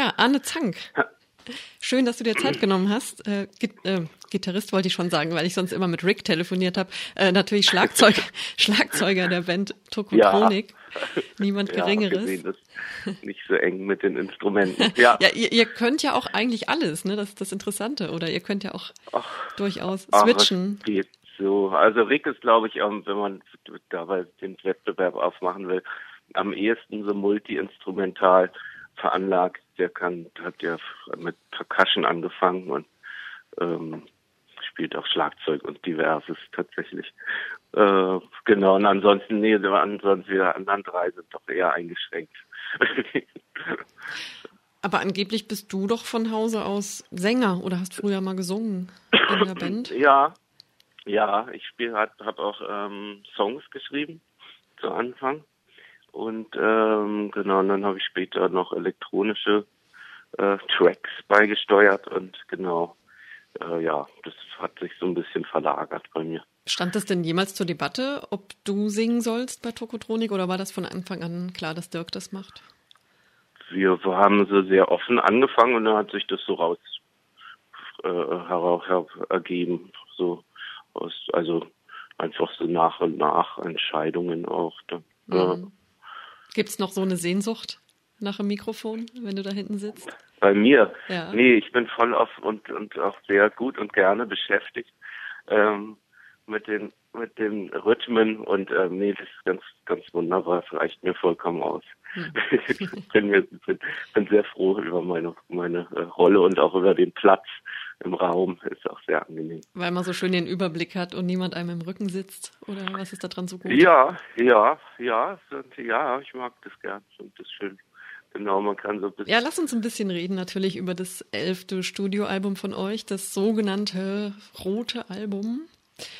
Ja, Arne Zank. Schön, dass du dir Zeit genommen hast. Äh, äh, Gitarrist wollte ich schon sagen, weil ich sonst immer mit Rick telefoniert habe. Äh, natürlich Schlagzeuger, Schlagzeuger der Band Tokotronik. Ja. Niemand Geringeres. Ja, gesehen, nicht so eng mit den Instrumenten. Ja, ja ihr, ihr, könnt ja auch eigentlich alles, ne? Das ist das Interessante. Oder ihr könnt ja auch ach, durchaus switchen. Ach, geht so. Also Rick ist, glaube ich, wenn man dabei den Wettbewerb aufmachen will, am ehesten so multi-instrumental veranlagt. Der kann, hat ja mit Percussion angefangen und ähm, spielt auch Schlagzeug und diverses tatsächlich. Äh, genau, und ansonsten, nee, ansonsten wir anderen drei sind doch eher eingeschränkt. Aber angeblich bist du doch von Hause aus Sänger oder hast früher mal gesungen in der Band? Ja, ja, ich spiele, habe auch ähm, Songs geschrieben zu Anfang und ähm, genau, und dann habe ich später noch elektronische äh, Tracks beigesteuert und genau, äh, ja, das hat sich so ein bisschen verlagert bei mir. Stand das denn jemals zur Debatte, ob du singen sollst bei Tokotronik oder war das von Anfang an klar, dass Dirk das macht? Wir haben so sehr offen angefangen und dann hat sich das so raus äh, heraus her, ergeben, so aus, also einfach so nach und nach Entscheidungen auch. Dann, mhm. Gibt es noch so eine Sehnsucht nach dem Mikrofon, wenn du da hinten sitzt? Bei mir? Ja. Nee, ich bin voll auf und, und auch sehr gut und gerne beschäftigt ähm, mit den mit den Rhythmen und ähm, nee, das ist ganz, ganz wunderbar, es reicht mir vollkommen aus. Hm. ich bin, mir, bin, bin sehr froh über meine, meine äh, Rolle und auch über den Platz im Raum. Ist auch sehr angenehm. Weil man so schön den Überblick hat und niemand einem im Rücken sitzt? Oder was ist da dran so gut? Ja, ja, ja, ja, ich mag das gern. Und das schön. Genau, man kann so ein bisschen. Ja, lass uns ein bisschen reden natürlich über das elfte Studioalbum von euch, das sogenannte Rote Album.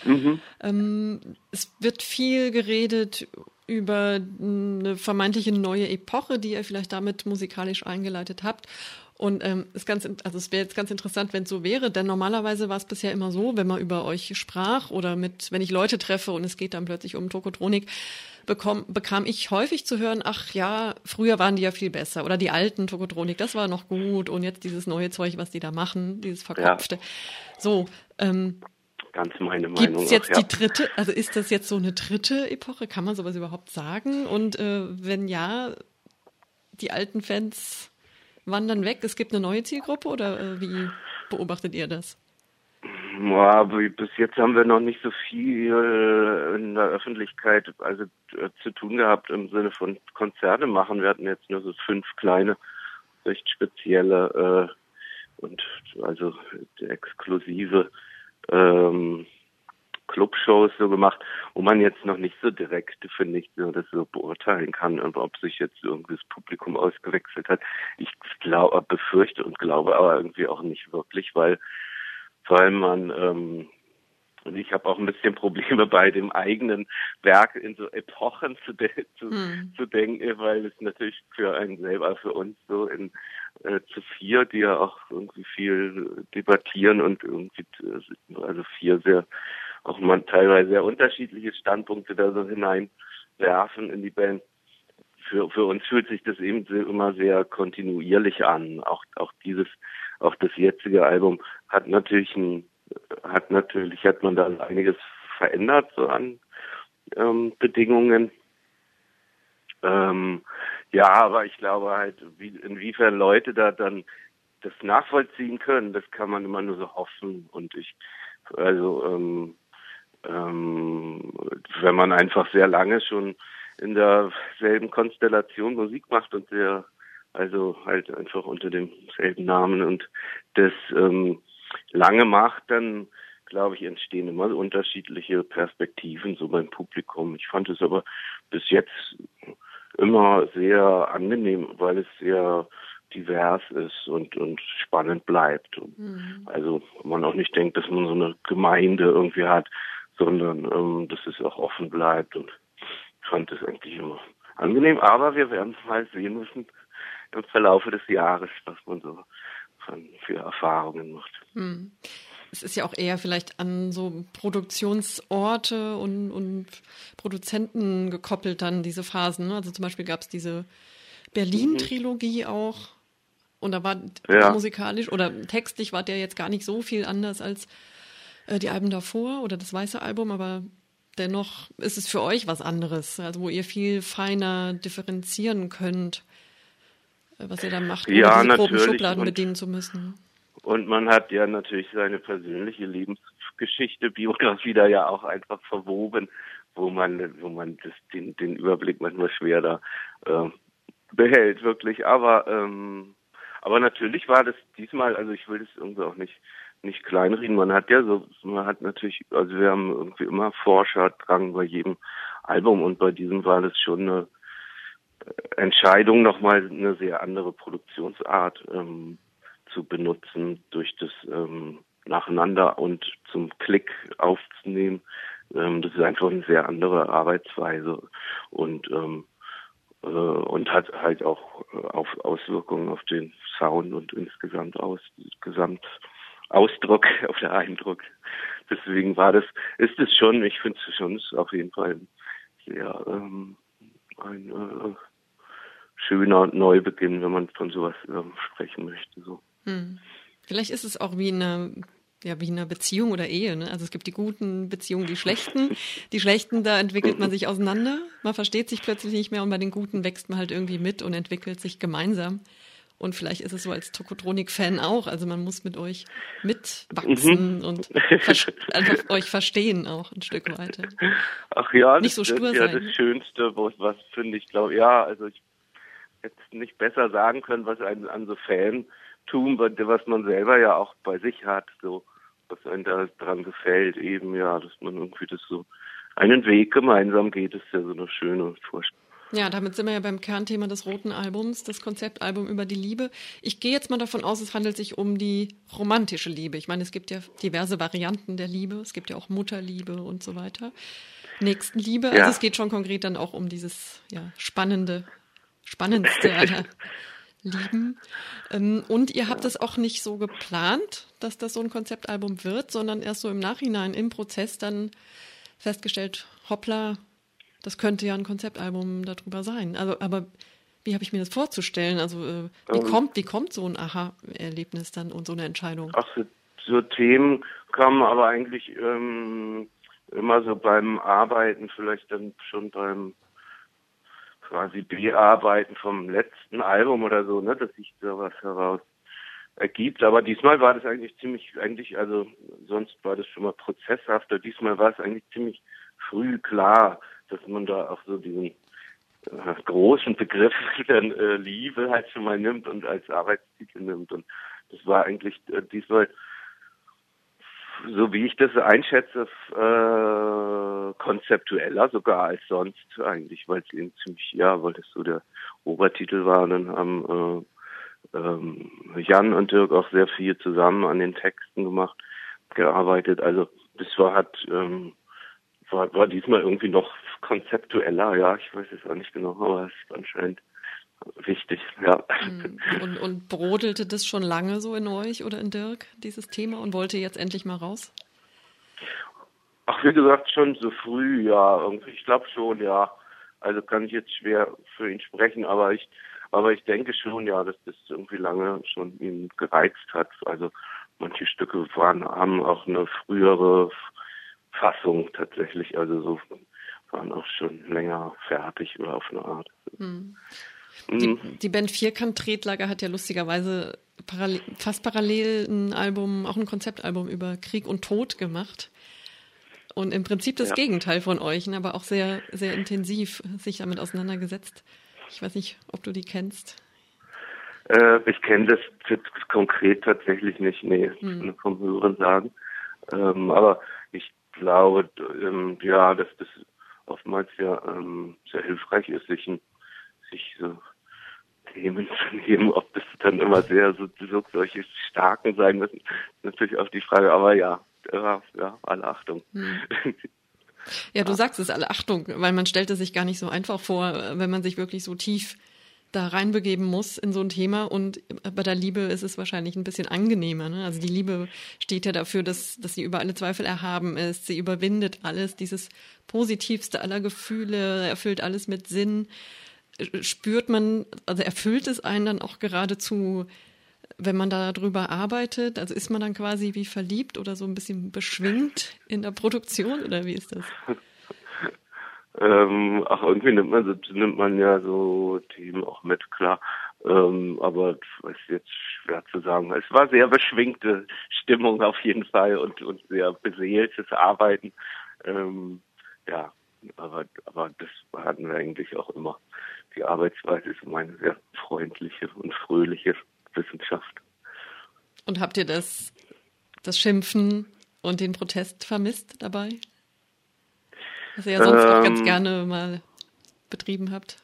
Mhm. Ähm, es wird viel geredet über eine vermeintliche neue Epoche, die ihr vielleicht damit musikalisch eingeleitet habt. Und ähm, ist ganz, also es wäre jetzt ganz interessant, wenn es so wäre, denn normalerweise war es bisher immer so, wenn man über euch sprach oder mit, wenn ich Leute treffe und es geht dann plötzlich um Tokotronik, bekomm, bekam ich häufig zu hören, ach ja, früher waren die ja viel besser oder die alten Tokotronik, das war noch gut und jetzt dieses neue Zeug, was die da machen, dieses Verkopfte. Ja. So, ähm, ganz meine Meinung. Gibt es jetzt auch, ja. die dritte, also ist das jetzt so eine dritte Epoche? Kann man sowas überhaupt sagen? Und äh, wenn ja, die alten Fans wandern weg? Es gibt eine neue Zielgruppe oder äh, wie beobachtet ihr das? Ja, bis jetzt haben wir noch nicht so viel äh, in der Öffentlichkeit also äh, zu tun gehabt im Sinne von Konzerte machen. Wir hatten jetzt nur so fünf kleine, recht spezielle äh, und also exklusive ähm, Clubshows so gemacht, wo man jetzt noch nicht so direkt, finde ich, so das so beurteilen kann, ob sich jetzt irgendwie das Publikum ausgewechselt hat. Ich glaube, befürchte und glaube aber irgendwie auch nicht wirklich, weil, weil man, ähm, und ich habe auch ein bisschen Probleme bei dem eigenen Werk in so Epochen zu, de zu, hm. zu denken, weil es natürlich für einen selber, für uns so in äh, zu vier, die ja auch irgendwie viel debattieren und irgendwie also vier sehr auch man teilweise sehr unterschiedliche Standpunkte da so hineinwerfen in die Band. Für, für uns fühlt sich das eben immer sehr kontinuierlich an. Auch, auch dieses, auch das jetzige Album hat natürlich ein, hat natürlich, hat man da einiges verändert, so an ähm, Bedingungen. Ähm, ja, aber ich glaube halt, wie, inwiefern Leute da dann das nachvollziehen können, das kann man immer nur so hoffen. Und ich, also ähm, ähm, wenn man einfach sehr lange schon in derselben Konstellation Musik macht und der also halt einfach unter demselben Namen und das ähm, lange macht, dann glaube ich, entstehen immer unterschiedliche Perspektiven so beim Publikum. Ich fand es aber bis jetzt immer sehr angenehm, weil es sehr divers ist und, und spannend bleibt. Mhm. Also man auch nicht denkt, dass man so eine Gemeinde irgendwie hat, sondern ähm, dass es auch offen bleibt. Und ich fand das eigentlich immer angenehm. Aber wir werden mal sehen müssen im Verlaufe des Jahres, was man so für Erfahrungen macht. Hm. Es ist ja auch eher vielleicht an so Produktionsorte und, und Produzenten gekoppelt dann diese Phasen. Ne? Also zum Beispiel gab es diese Berlin-Trilogie auch. Und da war ja. musikalisch oder textlich war der jetzt gar nicht so viel anders als äh, die Alben davor oder das weiße Album, aber dennoch ist es für euch was anderes, also wo ihr viel feiner differenzieren könnt, äh, was ihr da macht, ohne ja, diese groben Schubladen und, bedienen zu müssen. Und man hat ja natürlich seine persönliche Lebensgeschichte, Biografie da ja auch einfach verwoben, wo man, wo man das, den, den Überblick manchmal schwer da äh, behält, wirklich. Aber ähm, aber natürlich war das diesmal, also ich will das irgendwie auch nicht nicht kleinreden. Man hat ja so, man hat natürlich, also wir haben irgendwie immer Forscherdrang bei jedem Album und bei diesem war das schon eine Entscheidung, nochmal eine sehr andere Produktionsart ähm, zu benutzen, durch das ähm, Nacheinander und zum Klick aufzunehmen. Ähm, das ist einfach eine sehr andere Arbeitsweise und ähm, äh, und hat halt auch äh, auf Auswirkungen auf den Sound und insgesamt aus gesamt Ausdruck, auf der Eindruck. Deswegen war das, ist es schon, ich finde es schon, ist auf jeden Fall sehr ähm, ein äh, schöner Neubeginn, wenn man von sowas ähm, sprechen möchte. So. Hm. Vielleicht ist es auch wie eine ja, wie in einer Beziehung oder Ehe. Ne? Also es gibt die guten Beziehungen, die schlechten. Die schlechten, da entwickelt man sich auseinander. Man versteht sich plötzlich nicht mehr und bei den guten wächst man halt irgendwie mit und entwickelt sich gemeinsam. Und vielleicht ist es so als Tokotronik-Fan auch. Also man muss mit euch mitwachsen mhm. und einfach euch verstehen auch ein Stück weiter. Ach ja, nicht das so stur ist ja sein. das Schönste, was, was finde ich, glaube ja, also ich hätte nicht besser sagen können, was einen an so Fan-Tum, was man selber ja auch bei sich hat, so was einem da dran gefällt, eben ja, dass man irgendwie das so einen Weg gemeinsam geht, ist ja so eine schöne Vorstellung. Ja, damit sind wir ja beim Kernthema des roten Albums, das Konzeptalbum über die Liebe. Ich gehe jetzt mal davon aus, es handelt sich um die romantische Liebe. Ich meine, es gibt ja diverse Varianten der Liebe. Es gibt ja auch Mutterliebe und so weiter. Nächstenliebe. Ja. Also es geht schon konkret dann auch um dieses ja, spannende, spannendste aller Lieben. Ähm, und ihr habt es auch nicht so geplant, dass das so ein Konzeptalbum wird, sondern erst so im Nachhinein im Prozess dann festgestellt, hoppla, das könnte ja ein Konzeptalbum darüber sein. Also, aber wie habe ich mir das vorzustellen? Also, äh, wie ähm, kommt, wie kommt so ein Aha-Erlebnis dann und so eine Entscheidung? Ach, so, so Themen kamen aber eigentlich ähm, immer so beim Arbeiten, vielleicht dann schon beim quasi Bearbeiten vom letzten Album oder so, ne, dass sich sowas heraus ergibt. Aber diesmal war das eigentlich ziemlich, eigentlich, also sonst war das schon mal prozesshafter. Diesmal war es eigentlich ziemlich früh klar, dass man da auch so diesen äh, großen Begriff der äh, Liebe halt schon mal nimmt und als Arbeitstitel nimmt. Und das war eigentlich äh, diesmal, so wie ich das einschätze, äh, konzeptueller sogar als sonst eigentlich, weil es eben ziemlich, ja, weil das so der Obertitel war. Und dann haben äh, ähm, Jan und Dirk auch sehr viel zusammen an den Texten gemacht, gearbeitet. Also das war hat ähm, war, war diesmal irgendwie noch konzeptueller, ja, ich weiß es auch nicht genau, aber es ist anscheinend wichtig, ja. Hm. Und, und brodelte das schon lange so in euch oder in Dirk, dieses Thema, und wollte jetzt endlich mal raus? Ach, wie gesagt, schon so früh, ja, irgendwie, ich glaube schon, ja. Also kann ich jetzt schwer für ihn sprechen, aber ich, aber ich denke schon, ja, dass das irgendwie lange schon ihn gereizt hat. Also manche Stücke waren, haben auch eine frühere Fassung tatsächlich, also so waren auch schon länger fertig oder auf eine Art. Hm. Die, mhm. die, Band Vierkant-Tretlager hat ja lustigerweise parallel, fast parallel ein Album, auch ein Konzeptalbum über Krieg und Tod gemacht. Und im Prinzip das ja. Gegenteil von euch, ne, aber auch sehr, sehr intensiv sich damit auseinandergesetzt. Ich weiß nicht, ob du die kennst. Äh, ich kenne das konkret tatsächlich nicht, nee, hm. vom Hören sagen. Ähm, aber ich glaube, ähm, ja, dass das oftmals ja ähm, sehr hilfreich ist, sich, sich so Themen zu nehmen, ob das dann immer sehr so, so solche starken sein müssen, ist natürlich auch die Frage, aber ja, ja, ja alle Achtung. Hm. Ja, du sagst es, alle Achtung, weil man stellt es sich gar nicht so einfach vor, wenn man sich wirklich so tief da reinbegeben muss in so ein Thema und bei der Liebe ist es wahrscheinlich ein bisschen angenehmer. Ne? Also die Liebe steht ja dafür, dass, dass sie über alle Zweifel erhaben ist. Sie überwindet alles, dieses positivste aller Gefühle, erfüllt alles mit Sinn. Spürt man, also erfüllt es einen dann auch geradezu wenn man darüber arbeitet, also ist man dann quasi wie verliebt oder so ein bisschen beschwingt in der Produktion oder wie ist das? Ähm, ach, irgendwie nimmt man, nimmt man ja so Themen auch mit, klar. Ähm, aber es ist jetzt schwer zu sagen. Es war sehr beschwingte Stimmung auf jeden Fall und, und sehr beseeltes Arbeiten. Ähm, ja, aber, aber das hatten wir eigentlich auch immer. Die Arbeitsweise ist meine sehr freundliche und fröhliche Wissenschaft. Und habt ihr das, das Schimpfen und den Protest vermisst dabei? Was ihr ja sonst ähm, auch ganz ähm. gerne mal betrieben habt.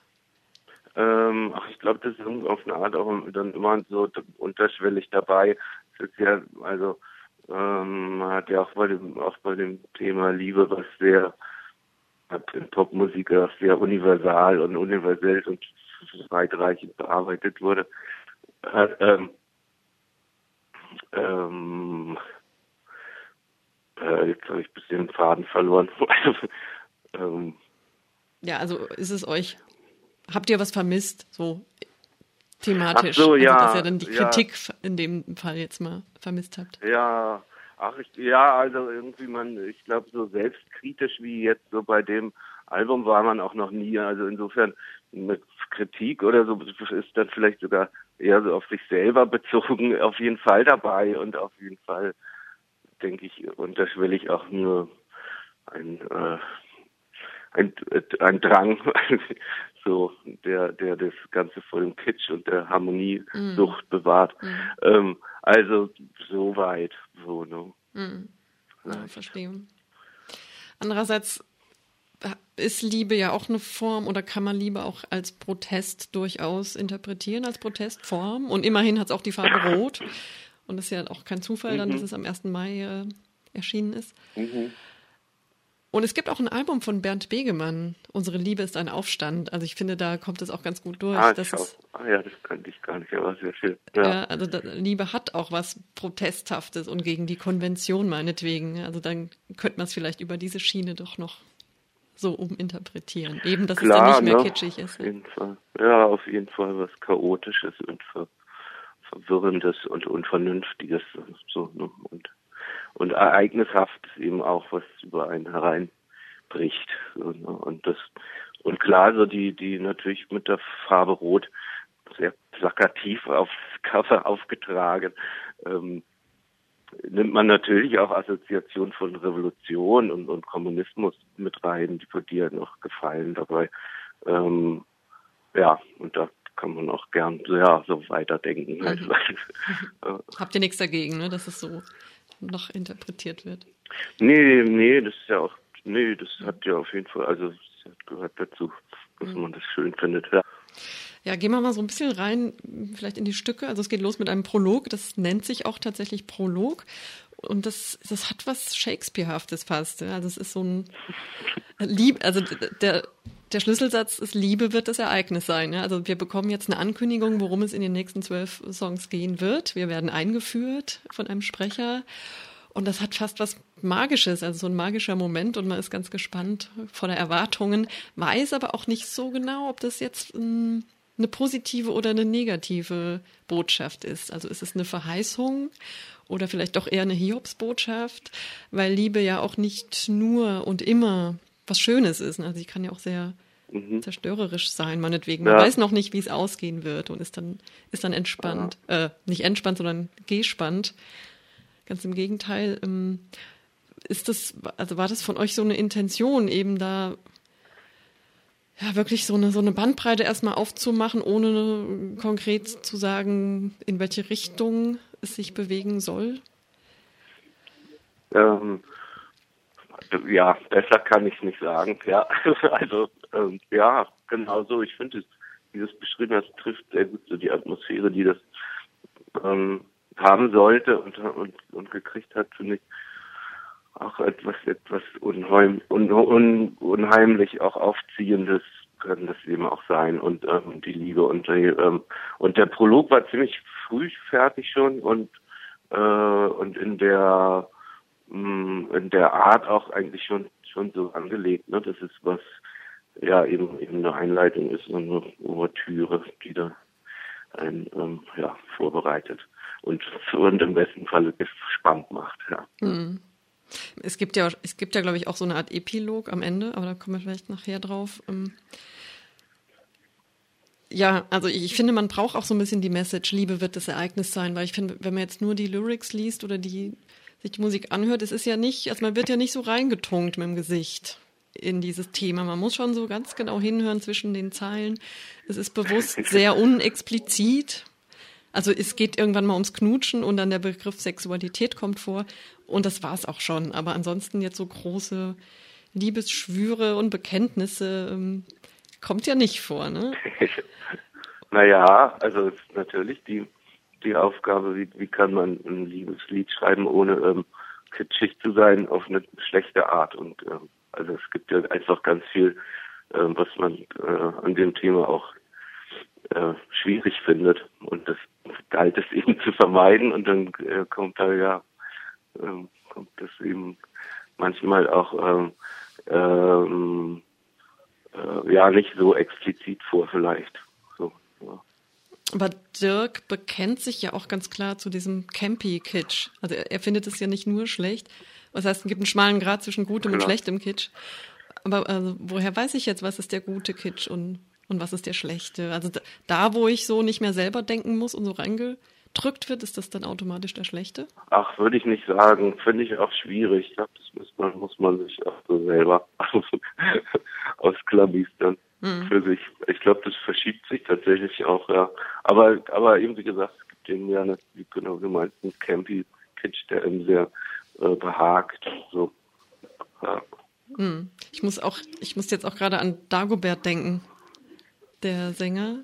Ähm, ach, ich glaube, das ist auf eine Art auch dann immer so unterschwellig dabei. Es ist ja, also ähm, man hat ja auch bei dem auch bei dem Thema Liebe was sehr in Popmusik auch sehr universal und universell und weitreichend bearbeitet wurde. Hat, ähm, ähm, äh, jetzt habe ich ein bisschen den Faden verloren. ähm, ja, also ist es euch habt ihr was vermisst, so thematisch? Ach so, ja. Also, dass ihr dann die Kritik ja. in dem Fall jetzt mal vermisst habt. Ja, ach, ich, ja, also irgendwie man, ich glaube, so selbstkritisch wie jetzt so bei dem Album war man auch noch nie. Also insofern mit Kritik oder so ist dann vielleicht sogar eher so auf sich selber bezogen auf jeden Fall dabei und auf jeden Fall denke ich unterschwellig auch nur ein äh, ein, ein Drang, so der, der das Ganze vor dem Kitsch und der Harmoniesucht mm. bewahrt. Mm. Ähm, also so weit, so, ne? Mm. Ja, verstehe. Andererseits ist Liebe ja auch eine Form oder kann man Liebe auch als Protest durchaus interpretieren, als Protestform? Und immerhin hat es auch die Farbe Rot. Und das ist ja auch kein Zufall, dann, mhm. dass es am 1. Mai äh, erschienen ist. Mhm. Und es gibt auch ein Album von Bernd Begemann, Unsere Liebe ist ein Aufstand. Also ich finde, da kommt es auch ganz gut durch. Ah, das ist, ah ja, das kannte ich gar nicht, aber sehr schön. Ja, ja also da, Liebe hat auch was Protesthaftes und gegen die Konvention meinetwegen. Also dann könnte man es vielleicht über diese Schiene doch noch so uminterpretieren. Eben, dass Klar, es dann nicht mehr ne? kitschig ist. Auf jeden Fall. Ja, auf jeden Fall was Chaotisches und Ver Verwirrendes und Unvernünftiges. So, ne? Und und ereignishaft eben auch, was über einen hereinbricht. Und, und das und klar, so die, die natürlich mit der Farbe Rot sehr plakativ aufs Cover aufgetragen, ähm, nimmt man natürlich auch Assoziationen von Revolution und, und Kommunismus mit rein, die von dir noch gefallen dabei. Ähm, ja, und da kann man auch gern ja, so weiterdenken. Mhm. Habt ihr nichts dagegen, ne? dass es so noch interpretiert wird. Nee, nee, das ist ja auch, nee, das hat ja auf jeden Fall, also das gehört dazu, dass mhm. man das schön findet. Ja. Ja, gehen wir mal so ein bisschen rein, vielleicht in die Stücke. Also es geht los mit einem Prolog, das nennt sich auch tatsächlich Prolog. Und das, das hat was Shakespearehaftes fast. Also es ist so ein Lieb, also der, der Schlüsselsatz ist, Liebe wird das Ereignis sein. Ja? Also wir bekommen jetzt eine Ankündigung, worum es in den nächsten zwölf Songs gehen wird. Wir werden eingeführt von einem Sprecher. Und das hat fast was Magisches, also so ein magischer Moment und man ist ganz gespannt vor der Erwartungen, weiß aber auch nicht so genau, ob das jetzt ein, eine positive oder eine negative Botschaft ist. Also ist es eine Verheißung oder vielleicht doch eher eine Hiobsbotschaft, weil Liebe ja auch nicht nur und immer was Schönes ist. Also sie kann ja auch sehr mhm. zerstörerisch sein, meinetwegen. Man ja. weiß noch nicht, wie es ausgehen wird und ist dann, ist dann entspannt. Ja. Äh, nicht entspannt, sondern gespannt. Ganz im Gegenteil. Ähm, ist das, also war das von euch so eine Intention, eben da ja, wirklich so eine, so eine Bandbreite erstmal aufzumachen, ohne konkret zu sagen, in welche Richtung es sich bewegen soll? Ähm, ja, besser kann ich nicht sagen. Ja, also ähm, ja, genau so. Ich finde, dieses Beschriebene das trifft sehr gut so die Atmosphäre, die das ähm, haben sollte und, und, und gekriegt hat, finde ich auch etwas etwas unheim, un, un, unheimlich auch aufziehendes können das eben auch sein und ähm, die Liebe und die, ähm, und der Prolog war ziemlich früh fertig schon und äh, und in der Mm, in der Art auch eigentlich schon schon so angelegt, ne? Das ist was ja eben eben eine Einleitung ist, eine Ouvertüre, die da ein ähm, ja, vorbereitet und, und im besten Falle spannend macht. Ja. Mhm. Es gibt ja, es gibt ja, glaube ich, auch so eine Art Epilog am Ende, aber da kommen wir vielleicht nachher drauf. Ähm, ja, also ich finde, man braucht auch so ein bisschen die Message, Liebe wird das Ereignis sein, weil ich finde, wenn man jetzt nur die Lyrics liest oder die, sich die Musik anhört, es ist ja nicht, also man wird ja nicht so reingetunkt mit dem Gesicht in dieses Thema. Man muss schon so ganz genau hinhören zwischen den Zeilen. Es ist bewusst sehr unexplizit. Also es geht irgendwann mal ums Knutschen und dann der Begriff Sexualität kommt vor und das war's auch schon. Aber ansonsten jetzt so große Liebesschwüre und Bekenntnisse ähm, kommt ja nicht vor, ne? naja, also natürlich die die Aufgabe, wie, wie kann man ein Liebeslied schreiben, ohne ähm, kitschig zu sein, auf eine schlechte Art. Und ähm, also es gibt ja einfach ganz viel, ähm, was man äh, an dem Thema auch äh, schwierig findet. Und das galt es eben zu vermeiden und dann äh, kommt da ja, äh, kommt das eben manchmal auch ähm, ähm, äh, ja nicht so explizit vor vielleicht. Aber Dirk bekennt sich ja auch ganz klar zu diesem Campy-Kitsch. Also er, er, findet es ja nicht nur schlecht. Was heißt, es gibt einen schmalen Grad zwischen gutem genau. und schlechtem Kitsch. Aber also, woher weiß ich jetzt, was ist der gute Kitsch und und was ist der schlechte? Also da, wo ich so nicht mehr selber denken muss und so reingedrückt wird, ist das dann automatisch der schlechte? Ach, würde ich nicht sagen. Finde ich auch schwierig. Ich glaube, das muss man, muss man sich auch so selber ausklabistern mhm. für sich. Ich glaube, das verschiebt sich tatsächlich auch, ja. Aber, aber eben wie gesagt, es gibt den ja, eine, wie genau gemeint, einen Campy-Kitsch, der eben sehr äh, behagt. So. Ja. Hm. Ich muss auch, ich muss jetzt auch gerade an Dagobert denken, der Sänger.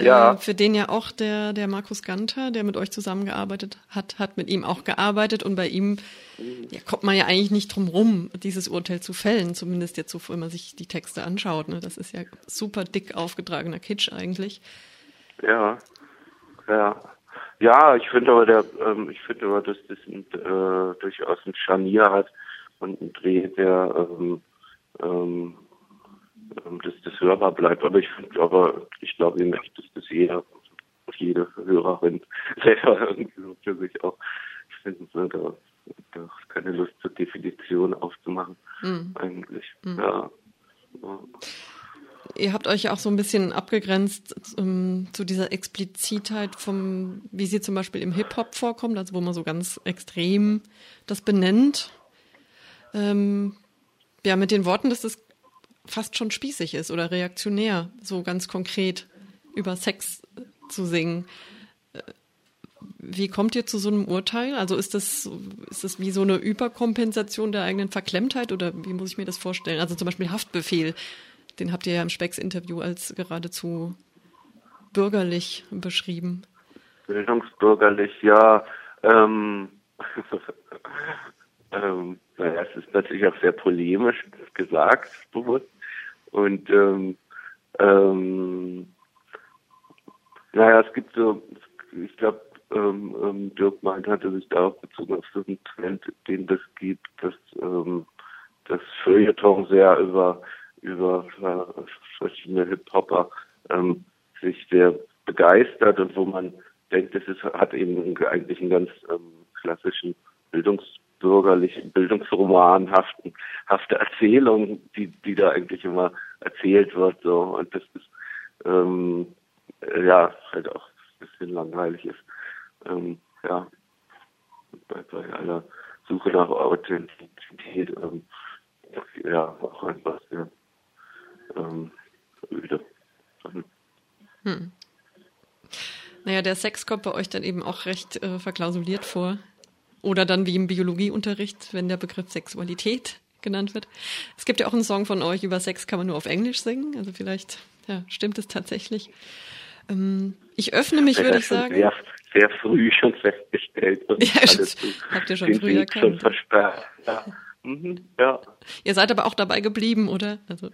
Ja. Äh, für den ja auch der, der Markus Ganter, der mit euch zusammengearbeitet hat, hat mit ihm auch gearbeitet und bei ihm ja, kommt man ja eigentlich nicht drum rum, dieses Urteil zu fällen, zumindest jetzt so, wenn man sich die Texte anschaut. Ne? Das ist ja super dick aufgetragener Kitsch eigentlich. Ja, ja. Ja, ich finde aber der, ähm, ich finde aber, dass das ein, äh, durchaus ein Scharnier hat und ein Dreh, der ähm, ähm, ähm, dass das hörbar bleibt. Aber ich aber ich glaube nämlich, dass das jeder, jede Hörerin selber irgendwie so für sich auch finden ne, da, da keine Lust zur Definition aufzumachen. Mhm. Eigentlich. Mhm. Ja. ja. Ihr habt euch ja auch so ein bisschen abgegrenzt um, zu dieser Explizitheit vom, wie sie zum Beispiel im Hip-Hop vorkommt, also wo man so ganz extrem das benennt. Ähm, ja, mit den Worten, dass das fast schon spießig ist oder reaktionär, so ganz konkret über Sex zu singen. Wie kommt ihr zu so einem Urteil? Also ist das, ist das wie so eine Überkompensation der eigenen Verklemmtheit oder wie muss ich mir das vorstellen? Also zum Beispiel Haftbefehl, den habt ihr ja im Specks-Interview als geradezu bürgerlich beschrieben. Bildungsbürgerlich, ja. Ähm, ähm, naja, es ist natürlich auch sehr polemisch gesagt, bewusst. Und ähm, ähm, naja, es gibt so, ich glaube, ähm, ähm, Dirk meint, hatte sich darauf bezogen auf einen Trend, den das gibt, dass ähm, das Feuilleton sehr über über äh, verschiedene Hip-Hopper ähm, sich sehr begeistert und wo man denkt, es ist, hat eben eigentlich einen ganz ähm, klassischen Bildungs bürgerlichen Bildungsromanhaften hafte Erzählung, die, die da eigentlich immer erzählt wird. So. Und das ist ähm, äh, ja halt auch ein bisschen langweilig ist. Ähm, ja, bei, bei aller Suche nach Authentizität ähm, ja auch einfach sehr ähm, öde. Hm. Naja, der Sex kommt bei euch dann eben auch recht äh, verklausuliert vor. Oder dann wie im Biologieunterricht, wenn der Begriff Sexualität genannt wird. Es gibt ja auch einen Song von euch über Sex, kann man nur auf Englisch singen. Also vielleicht ja, stimmt es tatsächlich. Ähm, ich öffne mich, würde ich sagen. Sehr, sehr früh schon festgestellt. Ja, alles habt ihr schon früh erkannt. Schon ja. Mhm, ja. Ihr seid aber auch dabei geblieben, oder? Also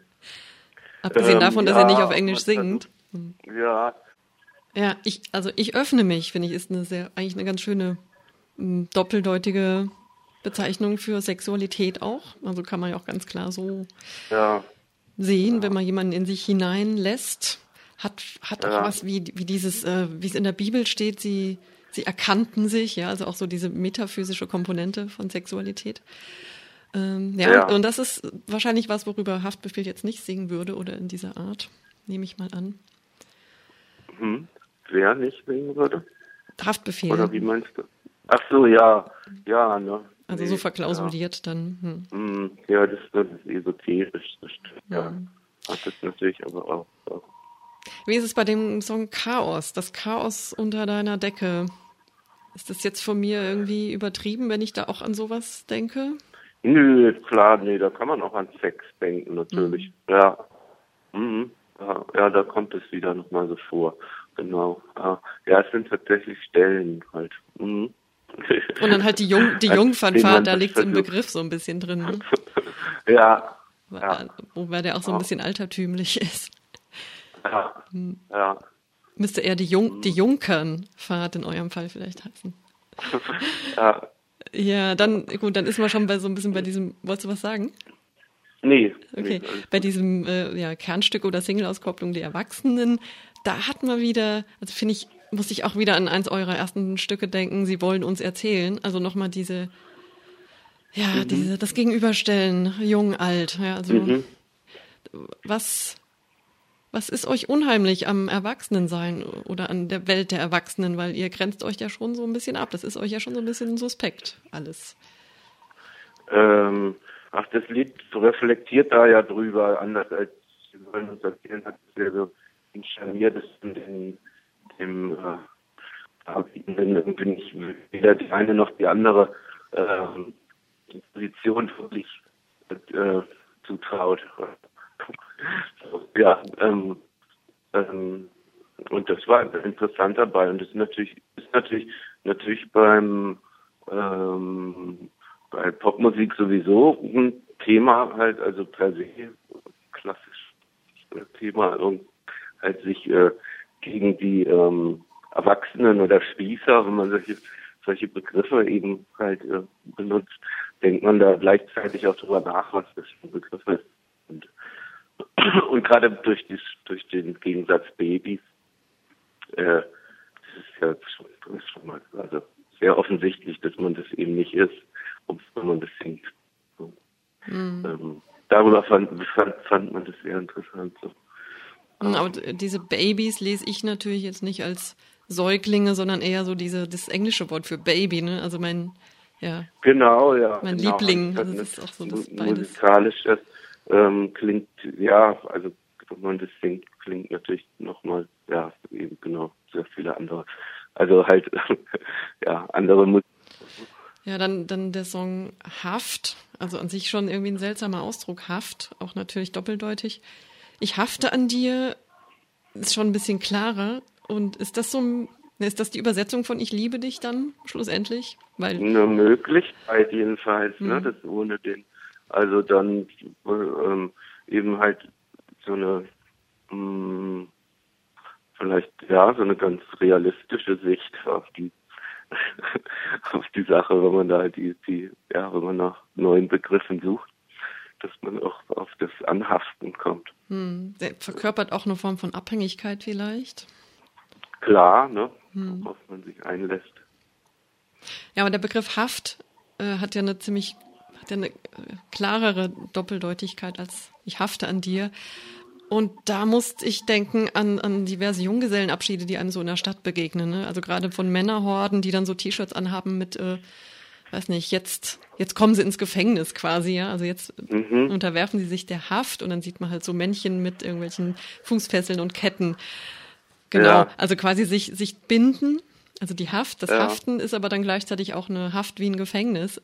abgesehen ähm, davon, dass ja, ihr nicht auf Englisch singt. Also, ja. Ja, ich, also ich öffne mich, finde ich, ist eine sehr, eigentlich eine ganz schöne doppeldeutige Bezeichnung für Sexualität auch. Also kann man ja auch ganz klar so ja. sehen, ja. wenn man jemanden in sich hineinlässt. hat, hat auch was wie, wie dieses, äh, wie es in der Bibel steht, sie, sie erkannten sich, ja, also auch so diese metaphysische Komponente von Sexualität. Ähm, ja, ja, und das ist wahrscheinlich was, worüber Haftbefehl jetzt nicht singen würde oder in dieser Art, nehme ich mal an. Hm. Wer nicht singen würde? Haftbefehl. Oder wie meinst du? Ach so, ja, ja, ne. Also so verklausuliert ja. dann. Hm. hm. Ja, das, das ist esoterisch, das stimmt, ja. ja. Das natürlich aber auch, auch. Wie ist es bei dem Song Chaos? Das Chaos unter deiner Decke. Ist das jetzt von mir irgendwie übertrieben, wenn ich da auch an sowas denke? Nö, klar, nee, da kann man auch an Sex denken, natürlich. Mhm. Ja. Mhm. ja. Ja, da kommt es wieder nochmal so vor. Genau. Ja. ja, es sind tatsächlich Stellen halt. Mhm. Und dann halt die, Jung, die Jungfernfahrt, da liegt es im Begriff so ein bisschen drin. Ne? ja. ja. Wobei der auch so ein bisschen altertümlich ist. Ja. Hm. ja. Müsste eher die, Jung, die Junkernfahrt in eurem Fall vielleicht heißen. ja. Ja, dann, gut, dann ist man schon bei so ein bisschen bei diesem, wolltest du was sagen? Nee. Okay, nee. bei diesem äh, ja, Kernstück oder Single-Auskopplung der Erwachsenen, da hat man wieder, also finde ich, musste ich auch wieder an eins eurer ersten Stücke denken, sie wollen uns erzählen. Also nochmal diese, ja, mhm. diese, das Gegenüberstellen, jung, alt. Ja, also mhm. was, was ist euch unheimlich am Erwachsenensein oder an der Welt der Erwachsenen? Weil ihr grenzt euch ja schon so ein bisschen ab. Das ist euch ja schon so ein bisschen suspekt, alles. Ähm, ach, das Lied reflektiert da ja drüber, anders als wir wollen uns erzählen, hat es sehr so inszeniert ist in den im äh, wenn, wenn ich weder die eine noch die andere äh, Position wirklich äh, zutraut. ja, ähm, ähm, und das war interessant dabei und das ist natürlich ist natürlich natürlich beim ähm, bei Popmusik sowieso ein Thema halt also per se klassisch Thema halt sich äh, gegen die ähm, Erwachsenen oder Spießer, wenn man solche solche Begriffe eben halt äh, benutzt, denkt man da gleichzeitig auch drüber nach, was das für ein Begriff ist. Und, und gerade durch, dies, durch den Gegensatz Babys, äh, das ist ja schon, ist schon mal also sehr offensichtlich, dass man das eben nicht ist, wenn man das singt. So. Mhm. Ähm, darüber fand, fand, fand man das sehr interessant. So. Mhm, aber diese Babys lese ich natürlich jetzt nicht als Säuglinge, sondern eher so diese das englische Wort für Baby, ne? Also mein ja. Genau, ja. Mein genau. Liebling. Also das ist auch so das beides. Musikalisch das ähm, klingt ja, also wenn man das singt, klingt natürlich nochmal, ja, eben genau, sehr viele andere. Also halt ja, andere Musik. Ja, dann, dann der Song Haft, also an sich schon irgendwie ein seltsamer Ausdruck, Haft, auch natürlich doppeldeutig ich hafte an dir, ist schon ein bisschen klarer. Und ist das so ist das die Übersetzung von Ich liebe dich dann schlussendlich? Weil Eine Möglichkeit jedenfalls, ne, hm. ne, das ohne den, also dann ähm, eben halt so eine mh, hm, vielleicht ja so eine ganz realistische Sicht auf die auf die Sache, wenn man da die die ja wenn man nach neuen Begriffen sucht dass man auch auf das Anhaften kommt. Hm. Der verkörpert auch eine Form von Abhängigkeit vielleicht? Klar, ne? Hm. worauf man sich einlässt. Ja, aber der Begriff Haft äh, hat ja eine ziemlich hat ja eine äh, klarere Doppeldeutigkeit als ich hafte an dir. Und da musste ich denken an, an diverse Junggesellenabschiede, die einem so in der Stadt begegnen. Ne? Also gerade von Männerhorden, die dann so T-Shirts anhaben mit äh, weiß nicht, jetzt, jetzt kommen sie ins Gefängnis quasi, ja. Also jetzt mhm. unterwerfen sie sich der Haft und dann sieht man halt so Männchen mit irgendwelchen Fußfesseln und Ketten. Genau. Ja. Also quasi sich, sich binden. Also die Haft, das ja. Haften ist aber dann gleichzeitig auch eine Haft wie ein Gefängnis.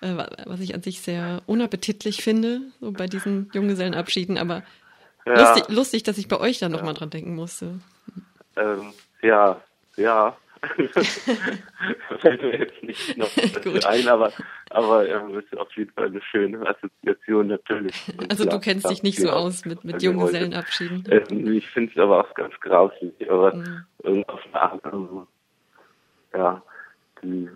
Äh, was ich an sich sehr unappetitlich finde, so bei diesen Junggesellenabschieden, aber ja. lustig, lustig, dass ich bei euch da nochmal dran denken musste. Ähm, ja, ja, fällt mir jetzt nicht noch ein, aber, aber ja, ist auf jeden Fall eine schöne Assoziation natürlich. Und also du kennst dich nicht so aus mit, mit Junggesellenabschieden. Äh, ich finde es aber auch ganz grausig, aber mhm. auf eine Art, ja, die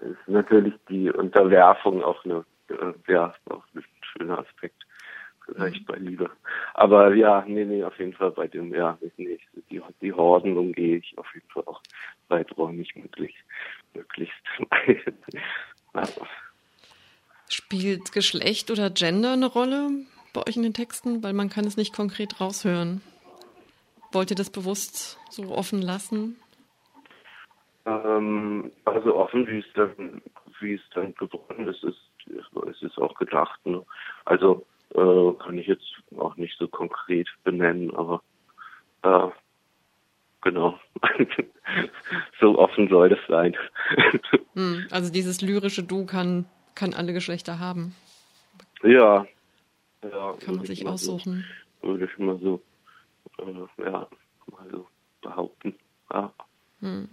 ist natürlich die Unterwerfung auch eine, äh, ja, auch ein schöner Aspekt. Vielleicht bei Liebe. Aber ja, nee, nee, auf jeden Fall bei dem, ja, nee, die, die Horden umgehe ich auf jeden Fall auch weiträumig möglich, möglichst. also. Spielt Geschlecht oder Gender eine Rolle bei euch in den Texten? Weil man kann es nicht konkret raushören. Wollt ihr das bewusst so offen lassen? Ähm, also offen, wie es dann, wie es dann geworden ist, ist, ist es auch gedacht. Ne? Also äh, kann ich jetzt auch nicht so konkret benennen, aber äh, genau. so offen soll das sein. Hm, also dieses lyrische Du kann, kann alle Geschlechter haben. Ja. ja kann man sich aussuchen. So, würde ich mal so, äh, ja, mal so behaupten. Ja. Hm.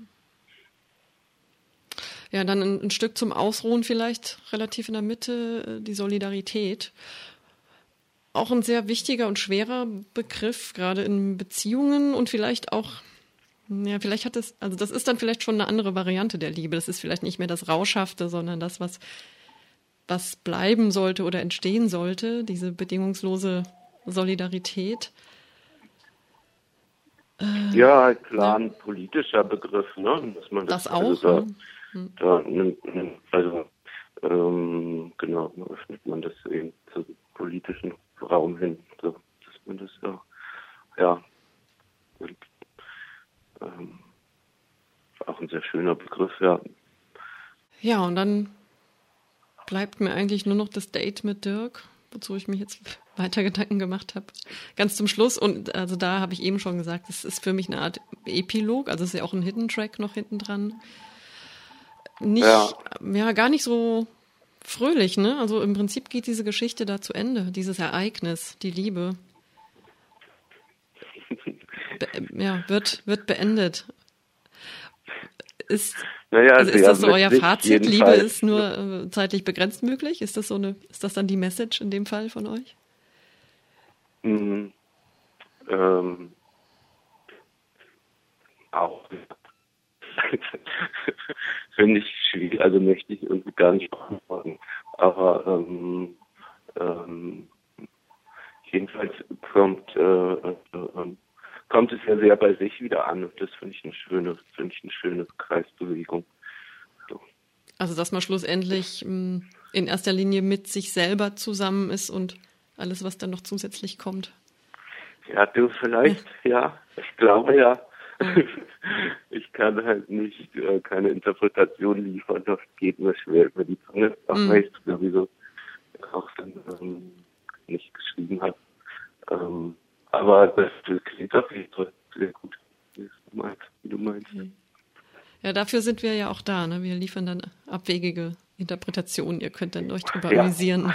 Ja, dann ein, ein, Stück zum Ausruhen vielleicht, relativ in der Mitte, äh, die Solidarität. Auch ein sehr wichtiger und schwerer Begriff, gerade in Beziehungen und vielleicht auch, ja, vielleicht hat es, also das ist dann vielleicht schon eine andere Variante der Liebe. Das ist vielleicht nicht mehr das Rauschhafte, sondern das, was, was bleiben sollte oder entstehen sollte, diese bedingungslose Solidarität. Äh, ja, klar, ein politischer Begriff, ne? Dass man das, das auch. Also da, hm. Da nimmt, also ähm, genau, öffnet man das eben zum politischen Raum hin, so, dass man das ja, ja und, ähm, auch ein sehr schöner Begriff, ja. Ja, und dann bleibt mir eigentlich nur noch das Date mit Dirk, wozu ich mich jetzt weiter Gedanken gemacht habe. Ganz zum Schluss, und also da habe ich eben schon gesagt, es ist für mich eine Art Epilog, also es ist ja auch ein Hidden Track noch hinten dran nicht, ja. ja, gar nicht so fröhlich, ne? Also im Prinzip geht diese Geschichte da zu Ende, dieses Ereignis, die Liebe. Be ja, wird, wird beendet. Ist, naja, also ist das so euer Fazit? Liebe ist nur äh, zeitlich begrenzt möglich? Ist das so eine, ist das dann die Message in dem Fall von euch? Mhm. Ähm, auch. finde ich schwierig, also möchte ich irgendwie gar nicht beantworten. Aber ähm, ähm, jedenfalls kommt, äh, äh, kommt es ja sehr bei sich wieder an und das finde ich eine schöne, finde ich eine schöne Kreisbewegung. So. Also dass man schlussendlich mh, mm, in erster Linie mit sich selber zusammen ist und alles, was dann noch zusätzlich kommt. Ja, du vielleicht, ja, ja ich glaube ja. ich kann halt nicht äh, keine Interpretation liefern, das geht mir schwer über die Zunge, auch mhm. weil ich es sowieso auch dann ähm, nicht geschrieben habe. Ähm, aber das, das klingt auf jeden Fall sehr gut, wie du meinst. Meinst. Ja, dafür sind wir ja auch da. Ne? Wir liefern dann abwegige Interpretationen. Ihr könnt dann euch drüber ja. amüsieren.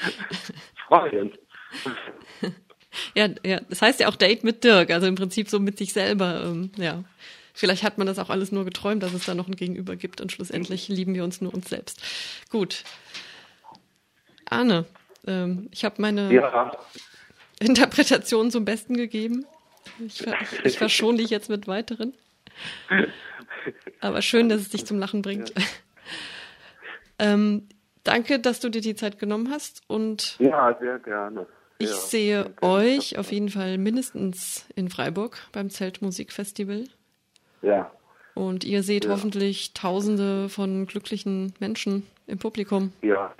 Freuen. Ja, ja, das heißt ja auch Date mit Dirk, also im Prinzip so mit sich selber, ähm, ja. Vielleicht hat man das auch alles nur geträumt, dass es da noch ein Gegenüber gibt und schlussendlich lieben wir uns nur uns selbst. Gut. Arne, ähm, ich habe meine ja. Interpretation zum Besten gegeben. Ich, ich verschone dich jetzt mit weiteren. Aber schön, dass es dich zum Lachen bringt. Ja. ähm, danke, dass du dir die Zeit genommen hast und. Ja, sehr gerne. Ich ja, sehe euch auf jeden Fall mindestens in Freiburg beim Zeltmusikfestival. Ja. Und ihr seht ja. hoffentlich Tausende von glücklichen Menschen im Publikum. Ja,